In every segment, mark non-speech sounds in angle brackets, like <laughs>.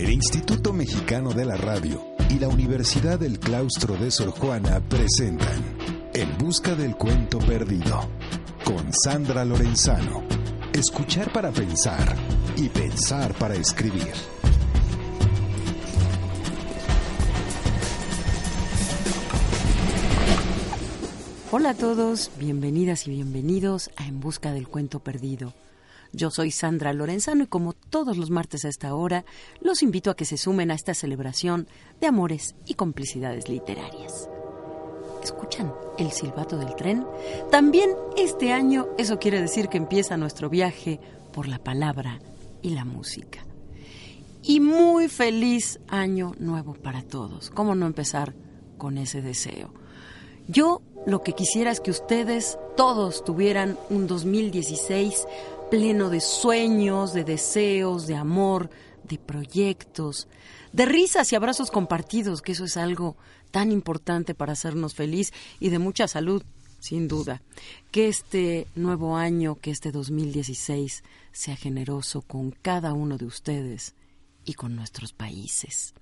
El Instituto Mexicano de la Radio y la Universidad del Claustro de Sor Juana presentan En Busca del Cuento Perdido con Sandra Lorenzano. Escuchar para pensar y pensar para escribir. Hola a todos, bienvenidas y bienvenidos a En Busca del Cuento Perdido. Yo soy Sandra Lorenzano y como todos los martes a esta hora, los invito a que se sumen a esta celebración de amores y complicidades literarias. ¿Escuchan el silbato del tren? También este año eso quiere decir que empieza nuestro viaje por la palabra y la música. Y muy feliz año nuevo para todos. ¿Cómo no empezar con ese deseo? Yo lo que quisiera es que ustedes todos tuvieran un 2016 pleno de sueños, de deseos, de amor, de proyectos, de risas y abrazos compartidos, que eso es algo tan importante para hacernos feliz y de mucha salud, sin duda. Que este nuevo año, que este 2016 sea generoso con cada uno de ustedes y con nuestros países.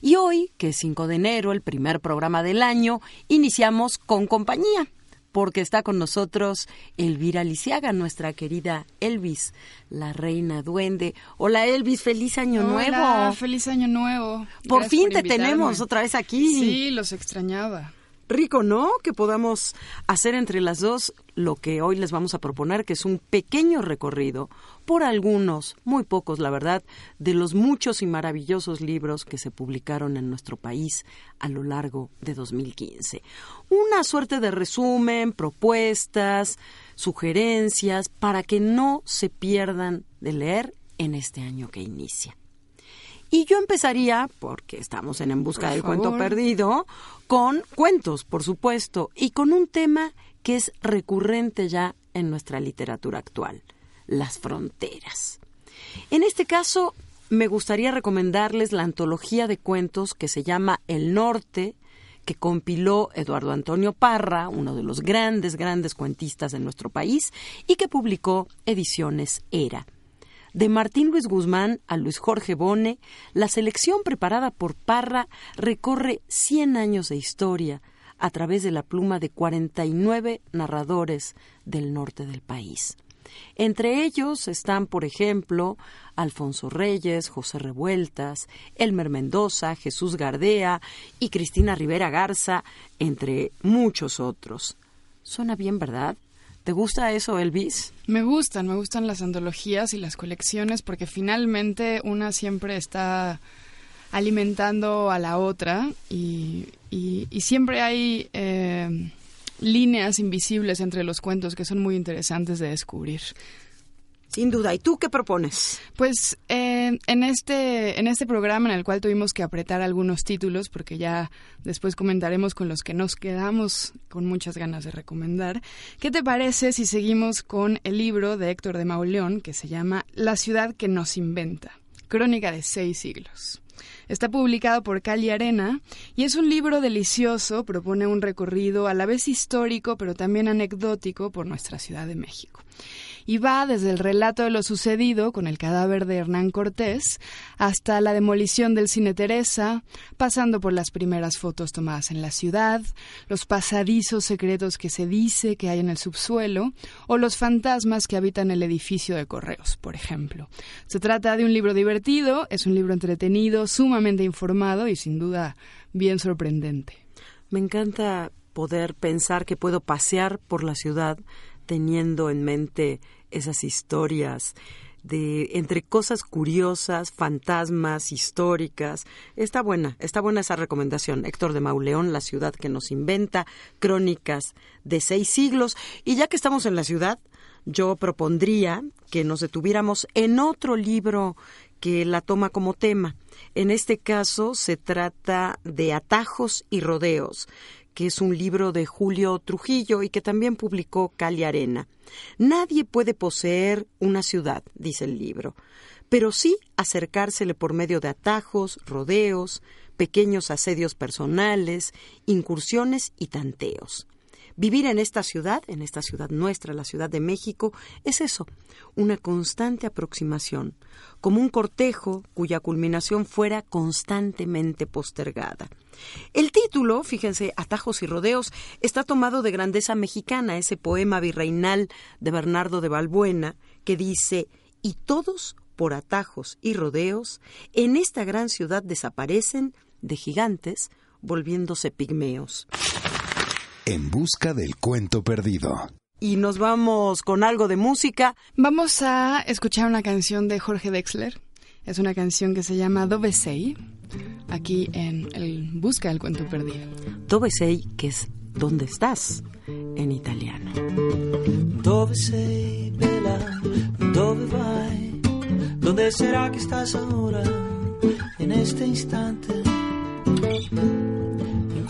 Y hoy, que es 5 de enero, el primer programa del año, iniciamos con compañía, porque está con nosotros Elvira Lisiaga, nuestra querida Elvis, la reina duende. Hola Elvis, feliz año Hola, nuevo. feliz año nuevo. Por Gracias fin te tenemos otra vez aquí. Sí, los extrañaba. Rico, ¿no? Que podamos hacer entre las dos lo que hoy les vamos a proponer, que es un pequeño recorrido por algunos, muy pocos, la verdad, de los muchos y maravillosos libros que se publicaron en nuestro país a lo largo de 2015. Una suerte de resumen, propuestas, sugerencias, para que no se pierdan de leer en este año que inicia. Y yo empezaría, porque estamos en En Busca Por del Cuento. Perdido, con cuentos, por supuesto, y con un tema que es recurrente ya en nuestra literatura actual, las fronteras. En este caso, me gustaría recomendarles la antología de cuentos que se llama El Norte, que compiló Eduardo Antonio Parra, uno de los grandes, grandes cuentistas de nuestro país, y que publicó Ediciones Era. De Martín Luis Guzmán a Luis Jorge Bone, la selección preparada por Parra recorre 100 años de historia a través de la pluma de 49 narradores del norte del país. Entre ellos están, por ejemplo, Alfonso Reyes, José Revueltas, Elmer Mendoza, Jesús Gardea y Cristina Rivera Garza, entre muchos otros. Suena bien, ¿verdad? ¿Te gusta eso, Elvis? Me gustan, me gustan las antologías y las colecciones porque finalmente una siempre está alimentando a la otra y, y- y siempre hay eh, líneas invisibles entre los cuentos que son muy interesantes de descubrir. Sin duda. ¿Y tú qué propones? Pues eh, en este en este programa en el cual tuvimos que apretar algunos títulos porque ya después comentaremos con los que nos quedamos con muchas ganas de recomendar. ¿Qué te parece si seguimos con el libro de Héctor de Mauleón que se llama La ciudad que nos inventa? Crónica de seis siglos. Está publicado por Cali Arena y es un libro delicioso, propone un recorrido a la vez histórico pero también anecdótico por nuestra Ciudad de México y va desde el relato de lo sucedido con el cadáver de Hernán Cortés hasta la demolición del cine Teresa, pasando por las primeras fotos tomadas en la ciudad, los pasadizos secretos que se dice que hay en el subsuelo o los fantasmas que habitan el edificio de correos, por ejemplo. Se trata de un libro divertido, es un libro entretenido, sumamente informado y sin duda bien sorprendente. Me encanta poder pensar que puedo pasear por la ciudad teniendo en mente esas historias de entre cosas curiosas, fantasmas, históricas. Está buena, está buena esa recomendación. Héctor de Mauleón, La ciudad que nos inventa, crónicas de seis siglos. Y ya que estamos en la ciudad, yo propondría que nos detuviéramos en otro libro que la toma como tema. En este caso se trata de Atajos y Rodeos, que es un libro de Julio Trujillo y que también publicó Cali Arena. Nadie puede poseer una ciudad, dice el libro, pero sí acercársele por medio de atajos, rodeos, pequeños asedios personales, incursiones y tanteos. Vivir en esta ciudad, en esta ciudad nuestra, la Ciudad de México, es eso, una constante aproximación, como un cortejo cuya culminación fuera constantemente postergada. El título, fíjense, Atajos y Rodeos, está tomado de Grandeza Mexicana, ese poema virreinal de Bernardo de Balbuena, que dice, y todos, por atajos y rodeos, en esta gran ciudad desaparecen de gigantes, volviéndose pigmeos en busca del cuento perdido. Y nos vamos con algo de música. Vamos a escuchar una canción de Jorge Dexler. Es una canción que se llama Dove sei, aquí en el Busca del cuento perdido. Dove sei, que es ¿Dónde estás? en italiano. Dove sei, bella? Dove vai? ¿Dónde será que estás ahora, en este instante?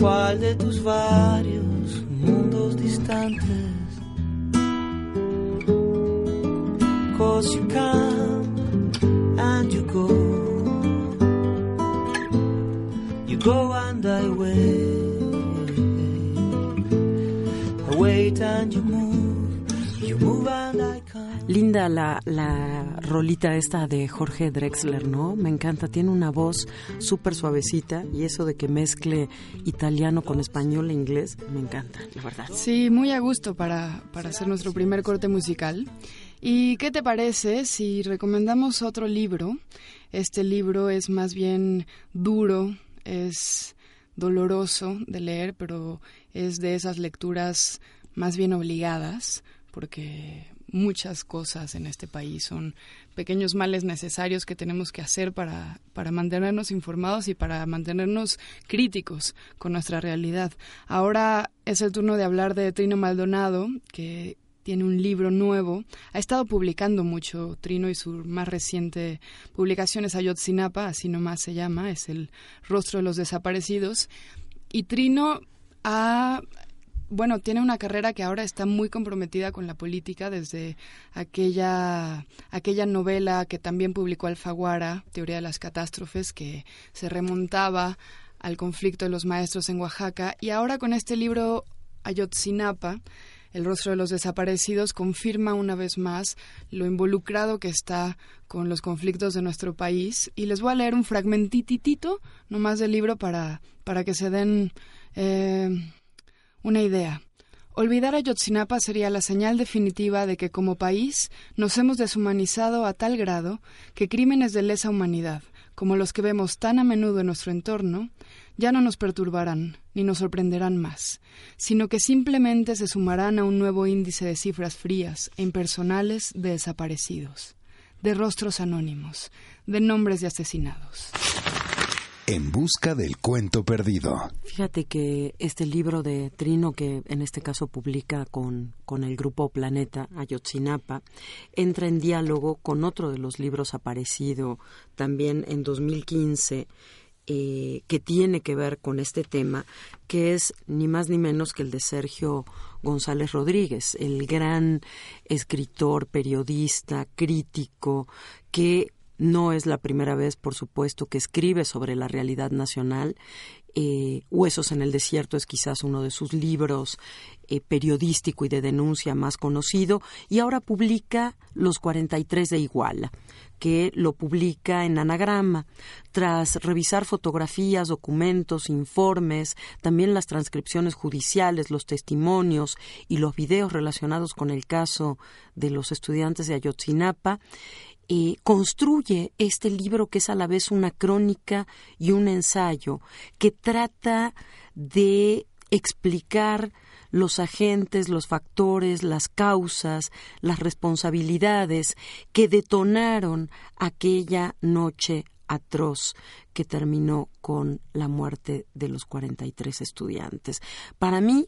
¿En cuál de tus varios mundos distantes. Cause you come and you go. You go and I wait. I wait and you move. Linda la, la rolita esta de Jorge Drexler, ¿no? Me encanta, tiene una voz súper suavecita y eso de que mezcle italiano con español e inglés, me encanta, la verdad. Sí, muy a gusto para, para hacer nuestro primer corte musical. ¿Y qué te parece si recomendamos otro libro? Este libro es más bien duro, es doloroso de leer, pero es de esas lecturas más bien obligadas, porque muchas cosas en este país, son pequeños males necesarios que tenemos que hacer para, para mantenernos informados y para mantenernos críticos con nuestra realidad. Ahora es el turno de hablar de Trino Maldonado, que tiene un libro nuevo. Ha estado publicando mucho Trino y su más reciente publicación es Ayotzinapa, así nomás se llama, es el rostro de los desaparecidos. Y Trino ha bueno, tiene una carrera que ahora está muy comprometida con la política desde aquella, aquella novela que también publicó Alfaguara, Teoría de las Catástrofes, que se remontaba al conflicto de los maestros en Oaxaca, y ahora con este libro Ayotzinapa, el rostro de los desaparecidos confirma una vez más lo involucrado que está con los conflictos de nuestro país. Y les voy a leer un fragmentitito nomás del libro para, para que se den eh, una idea. Olvidar a Yotzinapa sería la señal definitiva de que como país nos hemos deshumanizado a tal grado que crímenes de lesa humanidad, como los que vemos tan a menudo en nuestro entorno, ya no nos perturbarán ni nos sorprenderán más, sino que simplemente se sumarán a un nuevo índice de cifras frías e impersonales de desaparecidos, de rostros anónimos, de nombres de asesinados. En busca del cuento perdido. Fíjate que este libro de Trino, que en este caso publica con, con el grupo Planeta Ayotzinapa, entra en diálogo con otro de los libros aparecido también en 2015, eh, que tiene que ver con este tema, que es ni más ni menos que el de Sergio González Rodríguez, el gran escritor, periodista, crítico, que no es la primera vez, por supuesto, que escribe sobre la realidad nacional. Eh, Huesos en el desierto es quizás uno de sus libros eh, periodístico y de denuncia más conocido, y ahora publica Los 43 de Iguala, que lo publica en anagrama. Tras revisar fotografías, documentos, informes, también las transcripciones judiciales, los testimonios y los videos relacionados con el caso de los estudiantes de Ayotzinapa, construye este libro que es a la vez una crónica y un ensayo que trata de explicar los agentes, los factores, las causas, las responsabilidades que detonaron aquella noche atroz que terminó con la muerte de los 43 estudiantes. Para mí,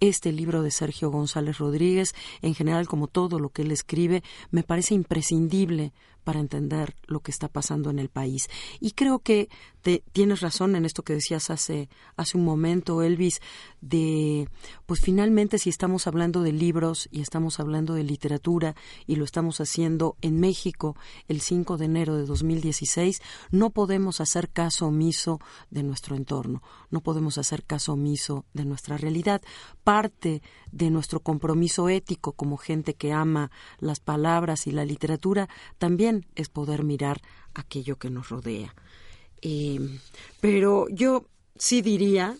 este libro de Sergio González Rodríguez, en general como todo lo que él escribe, me parece imprescindible para entender lo que está pasando en el país. Y creo que te, tienes razón en esto que decías hace, hace un momento, Elvis, de, pues finalmente si estamos hablando de libros y estamos hablando de literatura y lo estamos haciendo en México el 5 de enero de 2016, no podemos hacer caso omiso de nuestro entorno, no podemos hacer caso omiso de nuestra realidad. Parte de nuestro compromiso ético como gente que ama las palabras y la literatura también es poder mirar aquello que nos rodea. Eh, pero yo sí diría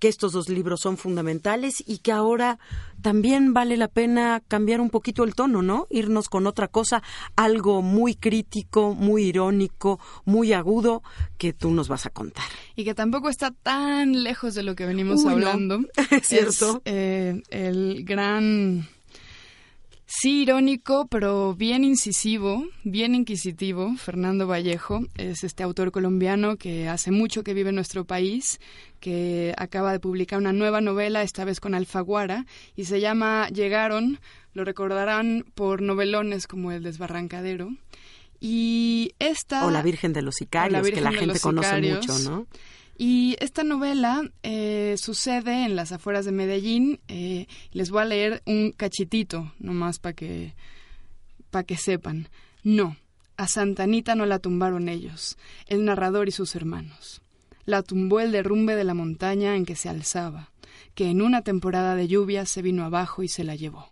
que estos dos libros son fundamentales y que ahora también vale la pena cambiar un poquito el tono, ¿no? Irnos con otra cosa, algo muy crítico, muy irónico, muy agudo que tú nos vas a contar. Y que tampoco está tan lejos de lo que venimos hablando. <laughs> Es cierto. Eh, el gran Sí, irónico, pero bien incisivo, bien inquisitivo. Fernando Vallejo es este autor colombiano que hace mucho que vive en nuestro país, que acaba de publicar una nueva novela, esta vez con Alfaguara, y se llama Llegaron. Lo recordarán por novelones como El Desbarrancadero. Y esta... O La Virgen de los Sicarios, que la gente conoce mucho, ¿no? Y esta novela eh, sucede en las afueras de Medellín. Eh, les voy a leer un cachitito, nomás para que, pa que sepan. No, a Santanita no la tumbaron ellos, el narrador y sus hermanos. La tumbó el derrumbe de la montaña en que se alzaba, que en una temporada de lluvia se vino abajo y se la llevó.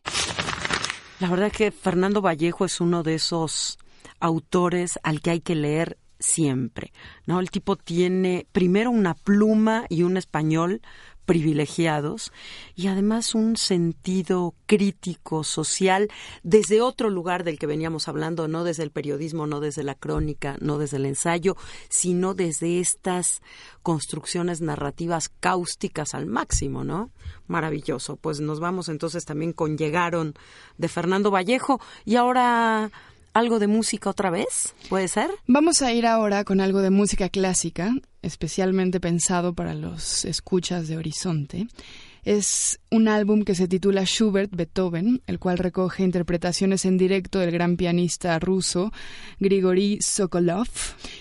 La verdad que Fernando Vallejo es uno de esos autores al que hay que leer siempre, ¿no? El tipo tiene primero una pluma y un español privilegiados y además un sentido crítico social desde otro lugar del que veníamos hablando, no desde el periodismo, no desde la crónica, no desde el ensayo, sino desde estas construcciones narrativas cáusticas al máximo, ¿no? Maravilloso. Pues nos vamos entonces también con Llegaron de Fernando Vallejo y ahora algo de música otra vez? ¿Puede ser? Vamos a ir ahora con algo de música clásica, especialmente pensado para los escuchas de Horizonte. Es un álbum que se titula Schubert Beethoven, el cual recoge interpretaciones en directo del gran pianista ruso Grigory Sokolov.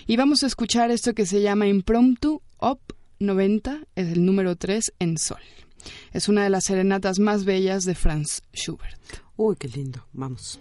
Y vamos a escuchar esto que se llama Impromptu Op 90, es el número 3 en sol. Es una de las serenatas más bellas de Franz Schubert. Uy, qué lindo. Vamos.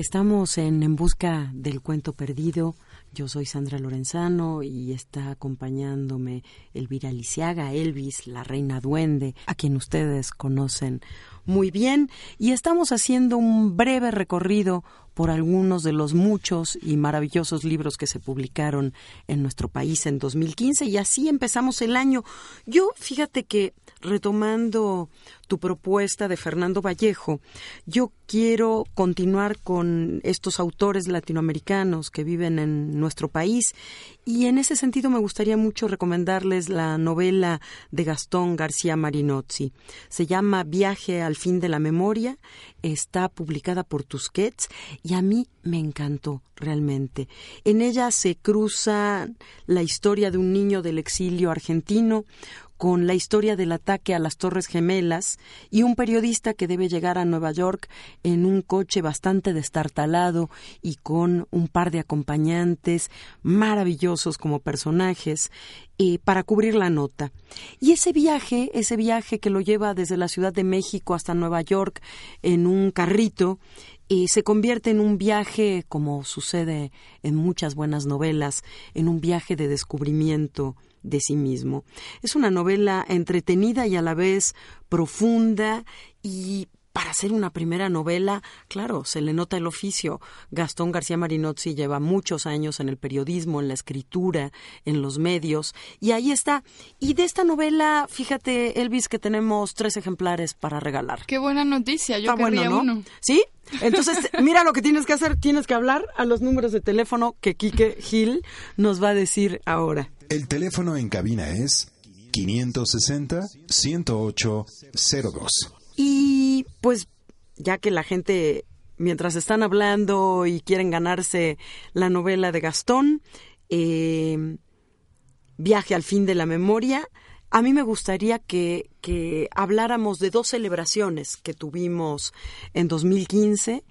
Estamos en En Busca del Cuento Perdido. Yo soy Sandra Lorenzano y está acompañándome Elvira Lisiaga, Elvis, la reina duende, a quien ustedes conocen muy bien. Y estamos haciendo un breve recorrido por algunos de los muchos y maravillosos libros que se publicaron en nuestro país en 2015 y así empezamos el año. Yo, fíjate que retomando tu propuesta de Fernando Vallejo, yo quiero continuar con estos autores latinoamericanos que viven en nuestro país y en ese sentido me gustaría mucho recomendarles la novela de Gastón García Marinozzi. Se llama Viaje al fin de la memoria, está publicada por Tusquets y a mí me encantó realmente. En ella se cruza la historia de un niño del exilio argentino con la historia del ataque a las Torres Gemelas y un periodista que debe llegar a Nueva York en un coche bastante destartalado y con un par de acompañantes maravillosos como personajes eh, para cubrir la nota. Y ese viaje, ese viaje que lo lleva desde la Ciudad de México hasta Nueva York en un carrito, y se convierte en un viaje, como sucede en muchas buenas novelas, en un viaje de descubrimiento de sí mismo. Es una novela entretenida y a la vez profunda y para hacer una primera novela, claro, se le nota el oficio. Gastón García Marinozzi lleva muchos años en el periodismo, en la escritura, en los medios, y ahí está. Y de esta novela, fíjate, Elvis, que tenemos tres ejemplares para regalar. Qué buena noticia, yo Está bueno, ¿no? uno. ¿Sí? Entonces, mira lo que tienes que hacer, tienes que hablar a los números de teléfono que Quique Gil nos va a decir ahora. El teléfono en cabina es 560 108 02. Y pues ya que la gente, mientras están hablando y quieren ganarse la novela de Gastón, eh, Viaje al fin de la memoria, a mí me gustaría que, que habláramos de dos celebraciones que tuvimos en 2015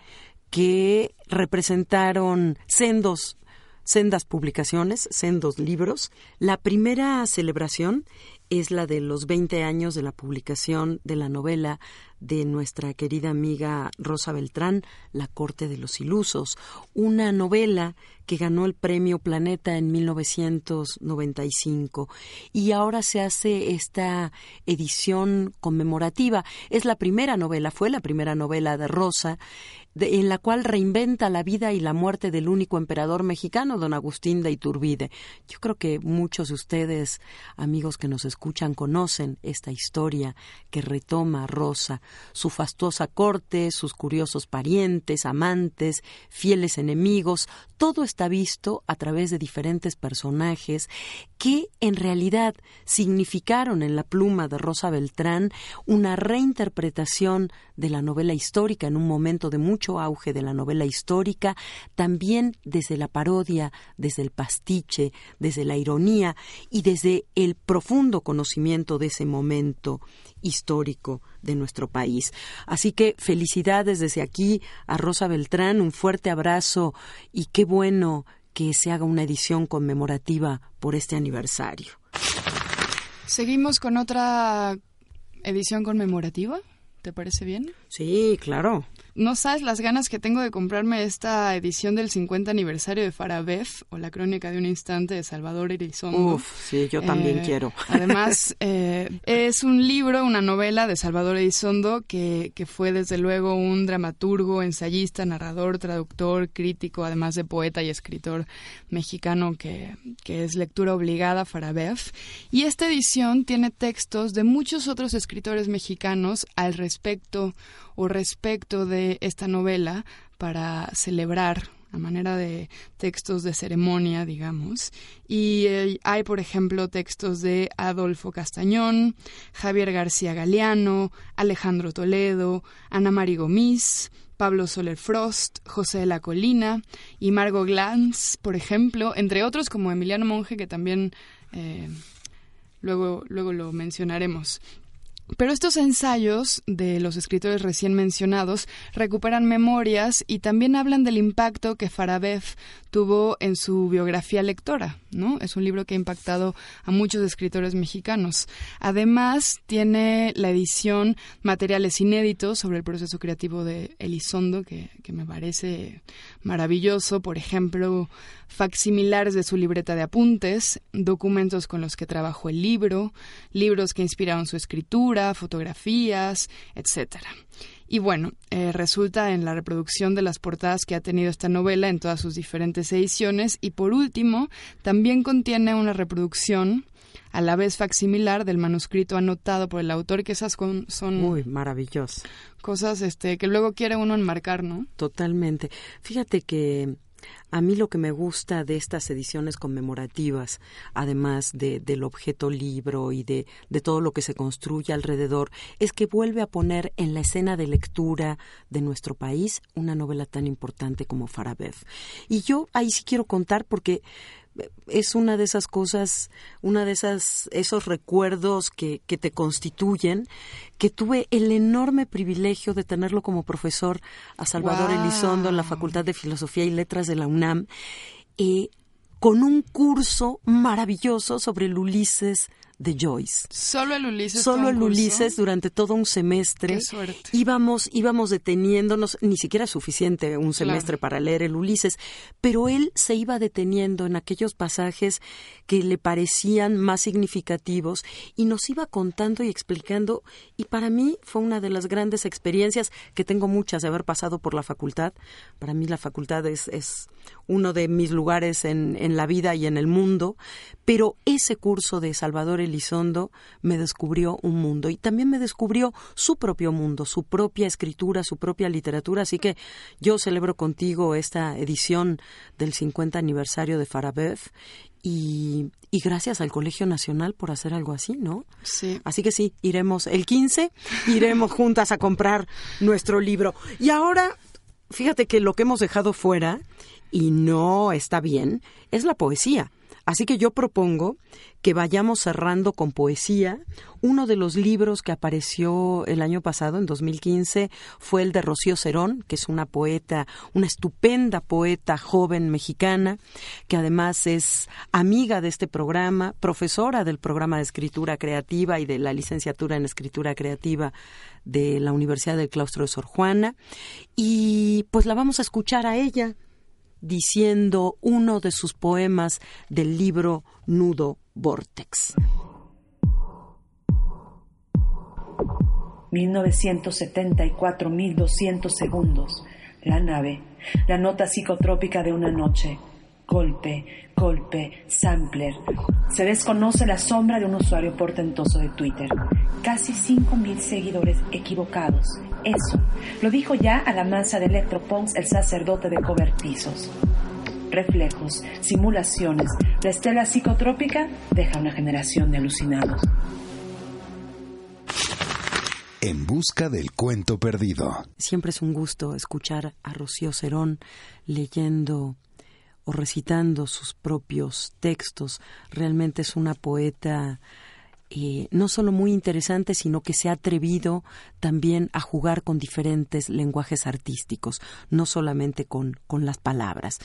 que representaron sendos sendas publicaciones, sendos libros. La primera celebración es la de los 20 años de la publicación de la novela de nuestra querida amiga Rosa Beltrán, La Corte de los Ilusos, una novela que ganó el premio Planeta en 1995 y ahora se hace esta edición conmemorativa. Es la primera novela, fue la primera novela de Rosa en la cual reinventa la vida y la muerte del único emperador mexicano, don Agustín de Iturbide. Yo creo que muchos de ustedes, amigos que nos escuchan, conocen esta historia que retoma Rosa, su fastuosa corte, sus curiosos parientes, amantes, fieles enemigos, todo está visto a través de diferentes personajes que en realidad significaron en la pluma de Rosa Beltrán una reinterpretación de la novela histórica en un momento de mucho auge de la novela histórica, también desde la parodia, desde el pastiche, desde la ironía y desde el profundo conocimiento de ese momento histórico de nuestro país. Así que felicidades desde aquí a Rosa Beltrán, un fuerte abrazo y qué bueno que se haga una edición conmemorativa por este aniversario. Seguimos con otra edición conmemorativa. ¿Te parece bien? Sí, claro. No sabes las ganas que tengo de comprarme esta edición del 50 aniversario de Farabev o la crónica de un instante de Salvador Elizondo. Uf, sí, yo también Eh, quiero. <laughs> Además, eh, es un libro, una novela de Salvador Elizondo que, que fue desde luego un dramaturgo, ensayista, narrador, traductor, crítico, además de poeta y escritor mexicano que, que es lectura obligada Farabev. Y esta edición tiene textos de muchos otros escritores mexicanos al respecto o respecto de esta novela para celebrar a manera de textos de ceremonia, digamos. Y eh, hay, por ejemplo, textos de Adolfo Castañón, Javier García Galeano, Alejandro Toledo, Ana Mari Gomis, Pablo Soler Frost, José de la Colina y Margot Glantz, por ejemplo, entre otros como Emiliano Monge, que también eh, luego, luego lo mencionaremos. Pero estos ensayos de los escritores recién mencionados recuperan memorias y también hablan del impacto que Farabev tuvo en su biografía lectora, ¿no? Es un libro que ha impactado a muchos escritores mexicanos. Además, tiene la edición materiales inéditos sobre el proceso creativo de Elizondo, que, que me parece maravilloso. Por ejemplo, facsimilares de su libreta de apuntes, documentos con los que trabajó el libro, libros que inspiraron su escritura, fotografías, etcétera. Y bueno, eh, resulta en la reproducción de las portadas que ha tenido esta novela en todas sus diferentes ediciones. Y por último, también contiene una reproducción a la vez facsimilar del manuscrito anotado por el autor, que esas son muy maravillosas cosas este que luego quiere uno enmarcar, ¿no? Totalmente. Fíjate que a mí lo que me gusta de estas ediciones conmemorativas, además de, del objeto libro y de, de, todo lo que se construye alrededor, es que vuelve a poner en la escena de lectura de nuestro país una novela tan importante como Farabev. Y yo ahí sí quiero contar porque es una de esas cosas, una de esas, esos recuerdos que, que te constituyen, que tuve el enorme privilegio de tenerlo como profesor a Salvador Elizondo en la Facultad de Filosofía y Letras de la UNAM, eh, con un curso maravilloso sobre el Ulises de Joyce. Solo el Ulises. Solo el Ulises durante todo un semestre. Íbamos, íbamos deteniéndonos, ni siquiera es suficiente un semestre para leer el Ulises, pero él se iba deteniendo en aquellos pasajes que le parecían más significativos y nos iba contando y explicando y para mí fue una de las grandes experiencias que tengo muchas de haber pasado por la facultad. Para mí la facultad es, es uno de mis lugares en, en la vida y en el mundo, pero ese curso de Salvador Elizondo me descubrió un mundo y también me descubrió su propio mundo, su propia escritura, su propia literatura. Así que yo celebro contigo esta edición del 50 aniversario de Farabev y, y, gracias al Colegio Nacional por hacer algo así, ¿no? Sí. Así que sí, iremos el 15, iremos juntas a comprar nuestro libro. Y ahora, fíjate que lo que hemos dejado fuera, y no está bien, es la poesía. Así que yo propongo que vayamos cerrando con poesía. Uno de los libros que apareció el año pasado, en 2015, fue el de Rocío Cerón, que es una poeta, una estupenda poeta joven mexicana, que además es amiga de este programa, profesora del programa de escritura creativa y de la licenciatura en escritura creativa de la Universidad del Claustro de Sor Juana. Y pues la vamos a escuchar a ella diciendo uno de sus poemas del libro Nudo Vortex. 1974.200 segundos. La nave, la nota psicotrópica de una noche. Golpe, golpe, sampler. Se desconoce la sombra de un usuario portentoso de Twitter. Casi 5.000 seguidores equivocados eso lo dijo ya a la masa de electropunks el sacerdote de cobertizos. Reflejos, simulaciones, la estela psicotrópica deja una generación de alucinados. En busca del cuento perdido. Siempre es un gusto escuchar a Rocío Cerón leyendo o recitando sus propios textos. Realmente es una poeta eh, no solo muy interesante, sino que se ha atrevido también a jugar con diferentes lenguajes artísticos, no solamente con, con las palabras.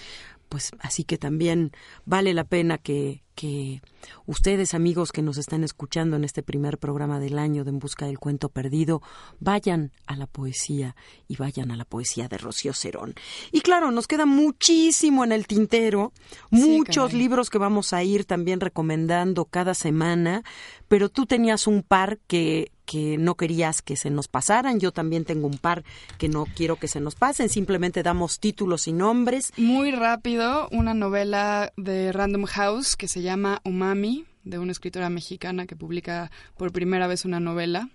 Pues así que también vale la pena que, que ustedes, amigos que nos están escuchando en este primer programa del año de En Busca del Cuento Perdido, vayan a la poesía y vayan a la poesía de Rocío Cerón. Y claro, nos queda muchísimo en el tintero, muchos libros que vamos a ir también recomendando cada semana, pero tú tenías un par que que no querías que se nos pasaran. Yo también tengo un par que no quiero que se nos pasen. Simplemente damos títulos y nombres. Muy rápido, una novela de Random House que se llama Umami, de una escritora mexicana que publica por primera vez una novela.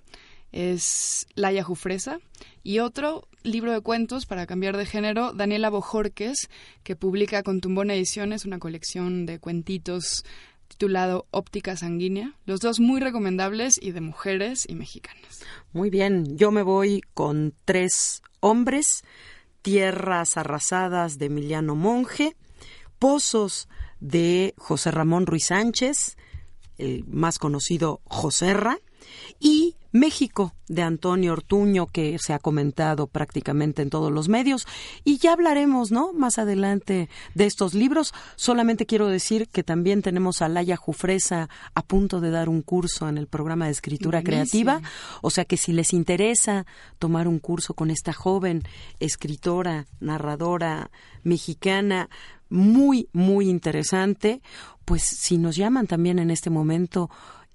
Es Laia Jufresa. Y otro libro de cuentos, para cambiar de género, Daniela Bojorques, que publica con Tumbón Ediciones, una colección de cuentitos titulado Óptica Sanguínea. Los dos muy recomendables y de mujeres y mexicanas. Muy bien, yo me voy con tres hombres, Tierras Arrasadas de Emiliano Monge, Pozos de José Ramón Ruiz Sánchez, el más conocido Joserra, y México de Antonio Ortuño que se ha comentado prácticamente en todos los medios y ya hablaremos, ¿no? Más adelante de estos libros. Solamente quiero decir que también tenemos a Laia Jufresa a punto de dar un curso en el programa de escritura creativa, o sea que si les interesa tomar un curso con esta joven escritora, narradora mexicana, muy, muy interesante, pues si nos llaman también en este momento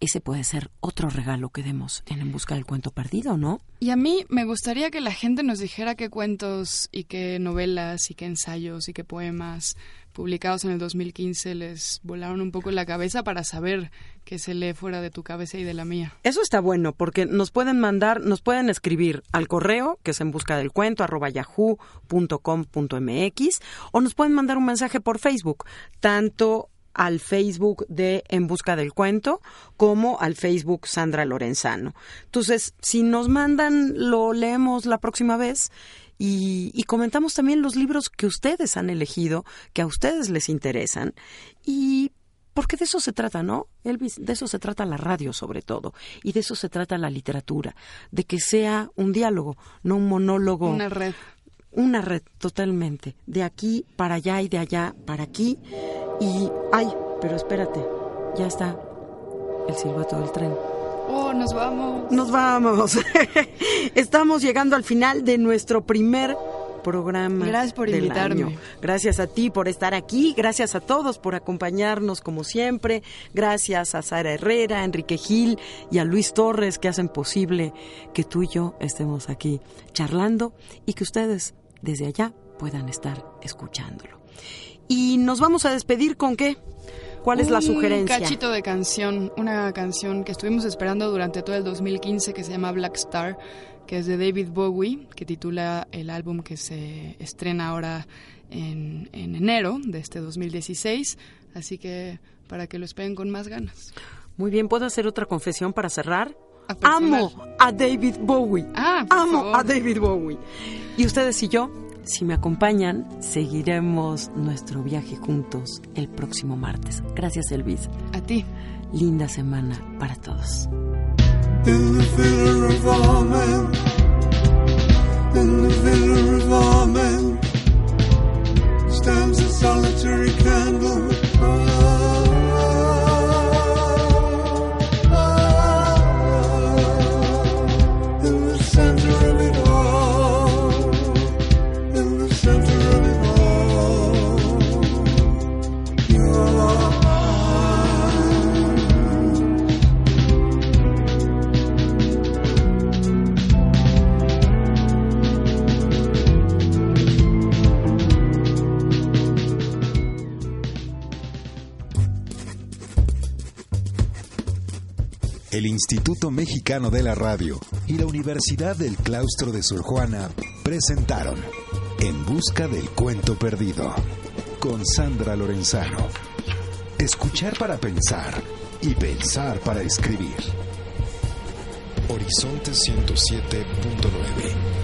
ese puede ser otro regalo que demos en En Busca del Cuento Perdido, ¿no? Y a mí me gustaría que la gente nos dijera qué cuentos y qué novelas y qué ensayos y qué poemas publicados en el 2015 les volaron un poco la cabeza para saber qué se lee fuera de tu cabeza y de la mía. Eso está bueno porque nos pueden mandar, nos pueden escribir al correo que es en busca del cuento arroba yahoo.com.mx o nos pueden mandar un mensaje por Facebook, tanto al Facebook de En Busca del Cuento como al Facebook Sandra Lorenzano. Entonces, si nos mandan, lo leemos la próxima vez y, comentamos también los libros que ustedes han elegido, que a ustedes les interesan y porque de eso se trata, ¿no? Elvis, de eso se trata la radio sobre todo, y de eso se trata la literatura, de que sea un diálogo, no un monólogo. Una red. Una red, totalmente. De aquí para allá y de allá para aquí. Y, ay, pero espérate, ya está el silbato del tren. Oh, nos vamos. Nos vamos. <laughs> Estamos llegando al final de nuestro primer programa. Gracias por invitarme. Gracias a ti por estar aquí. Gracias a todos por acompañarnos como siempre. Gracias a Sara Herrera, a Enrique Gil y a Luis Torres que hacen posible que tú y yo estemos aquí charlando y que ustedes desde allá puedan estar escuchándolo. Y nos vamos a despedir con qué? ¿Cuál es la sugerencia? Un cachito de canción, una canción que estuvimos esperando durante todo el 2015 que se llama Black Star, que es de David Bowie, que titula el álbum que se estrena ahora en, enero de este 2016. Así que para que lo esperen con más ganas. Muy bien, ¿puedo hacer otra confesión para cerrar? Amo a David Bowie. Ah, Amo a David Bowie. Y ustedes y yo si me acompañan, seguiremos nuestro viaje juntos el próximo martes. Gracias, Elvis. A ti. Linda semana para todos. El Instituto Mexicano de la Radio y la Universidad del Claustro de Sor Juana presentaron En Busca del Cuento Perdido con Sandra Lorenzano. Escuchar para pensar y pensar para escribir. Horizonte 107.9